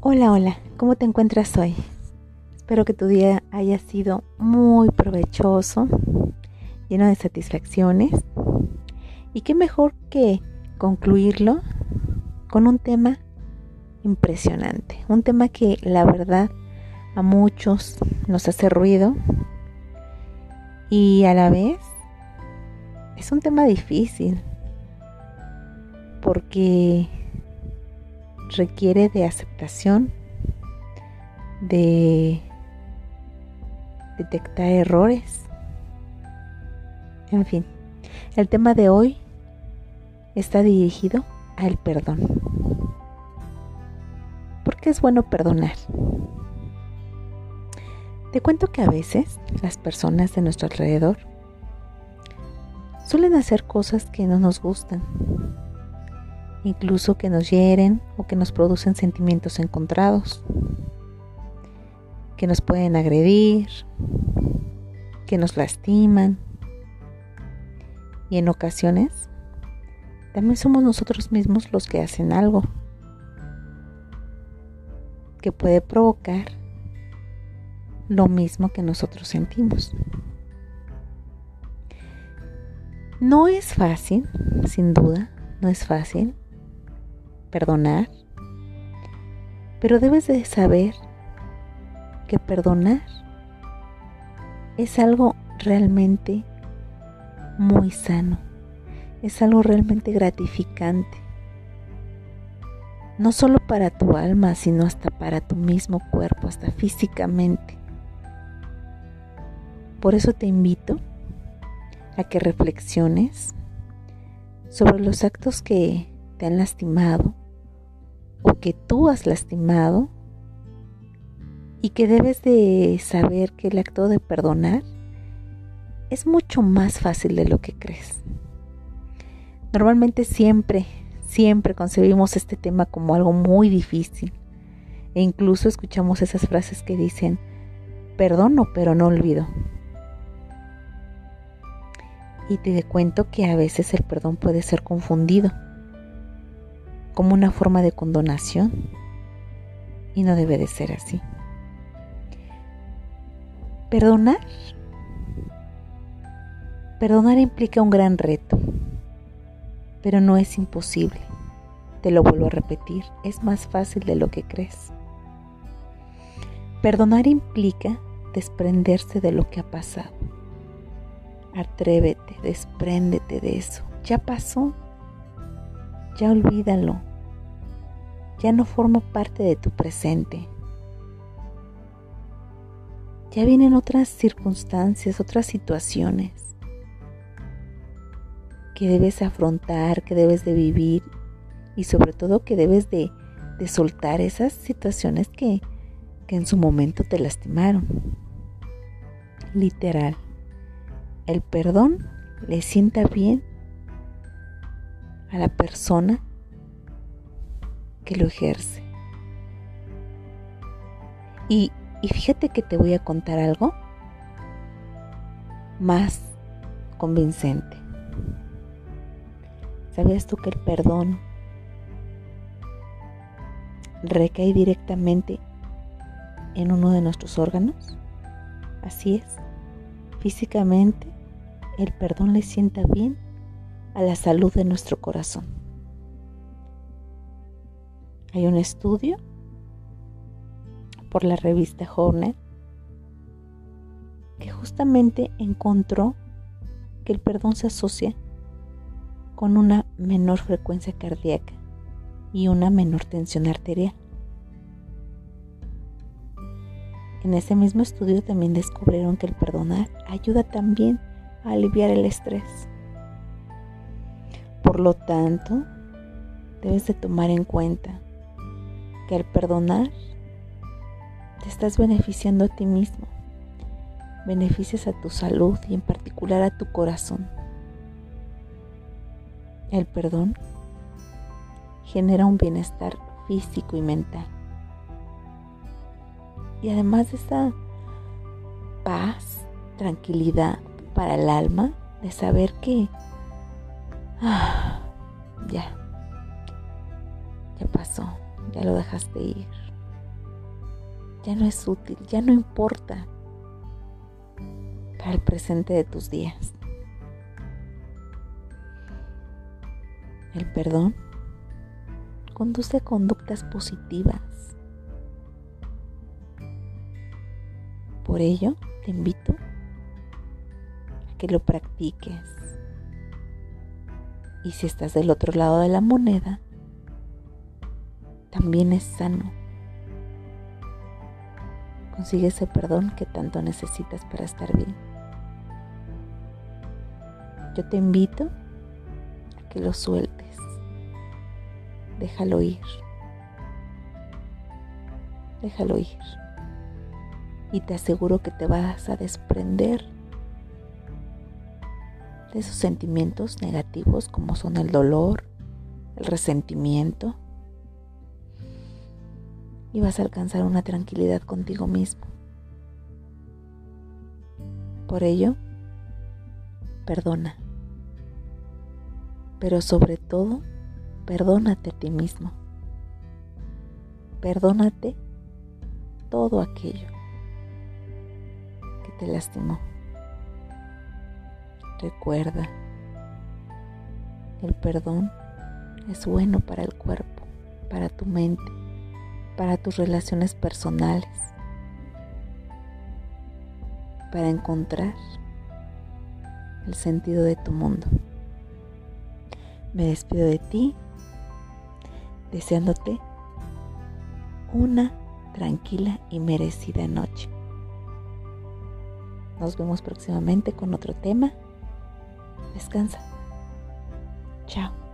Hola, hola, ¿cómo te encuentras hoy? Espero que tu día haya sido muy provechoso, lleno de satisfacciones. Y qué mejor que concluirlo con un tema impresionante, un tema que la verdad a muchos nos hace ruido y a la vez es un tema difícil porque requiere de aceptación, de detectar errores. En fin, el tema de hoy está dirigido al perdón. ¿Por qué es bueno perdonar? Te cuento que a veces las personas de nuestro alrededor suelen hacer cosas que no nos gustan, incluso que nos hieren o que nos producen sentimientos encontrados que nos pueden agredir, que nos lastiman. Y en ocasiones también somos nosotros mismos los que hacen algo que puede provocar lo mismo que nosotros sentimos. No es fácil, sin duda, no es fácil perdonar, pero debes de saber que perdonar es algo realmente muy sano, es algo realmente gratificante, no solo para tu alma, sino hasta para tu mismo cuerpo, hasta físicamente. Por eso te invito a que reflexiones sobre los actos que te han lastimado o que tú has lastimado y que debes de saber que el acto de perdonar es mucho más fácil de lo que crees. Normalmente siempre, siempre concebimos este tema como algo muy difícil e incluso escuchamos esas frases que dicen, perdono pero no olvido. Y te cuento que a veces el perdón puede ser confundido como una forma de condonación y no debe de ser así. Perdonar. Perdonar implica un gran reto, pero no es imposible. Te lo vuelvo a repetir, es más fácil de lo que crees. Perdonar implica desprenderse de lo que ha pasado. Atrévete, despréndete de eso. Ya pasó. Ya olvídalo. Ya no forma parte de tu presente ya vienen otras circunstancias, otras situaciones que debes afrontar, que debes de vivir y sobre todo que debes de, soltar esas situaciones que, que en su momento te lastimaron. Literal, el perdón le sienta bien a la persona que lo ejerce. Y y fíjate que te voy a contar algo más convincente. ¿Sabías tú que el perdón recae directamente en uno de nuestros órganos? Así es. Físicamente, el perdón le sienta bien a la salud de nuestro corazón. Hay un estudio por la revista Hornet, que justamente encontró que el perdón se asocia con una menor frecuencia cardíaca y una menor tensión arterial. En ese mismo estudio también descubrieron que el perdonar ayuda también aliviar el estrés. Por lo tanto, debes de tomar en cuenta que al perdonar te estás beneficiando a ti mismo. Beneficias a tu salud y en particular a tu corazón. El perdón genera un bienestar físico y mental. Y además de esa paz, tranquilidad para el alma, de saber que Ah, ya. Ya pasó. Ya lo dejaste ir. Ya no es útil. Ya no importa para el presente de tus días. El perdón conduce a conductas positivas. Por ello, te invito que lo practiques. Y si estás del otro lado de la moneda, también es sano. Consigue ese perdón que tanto necesitas para estar bien. Yo te invito a que lo sueltes déjalo ir. Déjalo ir. Y te aseguro que te vas a desprender de esos sentimientos negativos como son el dolor, el resentimiento. Y vas a alcanzar una tranquilidad contigo mismo. Por ello, perdona. Pero sobre todo, Perdónate a ti mismo. Perdónate todo aquello que te lastimó. Recuerda, el perdón es bueno para el cuerpo, para tu mente, para tus relaciones personales, para encontrar el sentido de tu mundo. Me despido de ti deseándote una tranquila y merecida noche. Nos vemos próximamente con otro tema. Descansa. Tchau.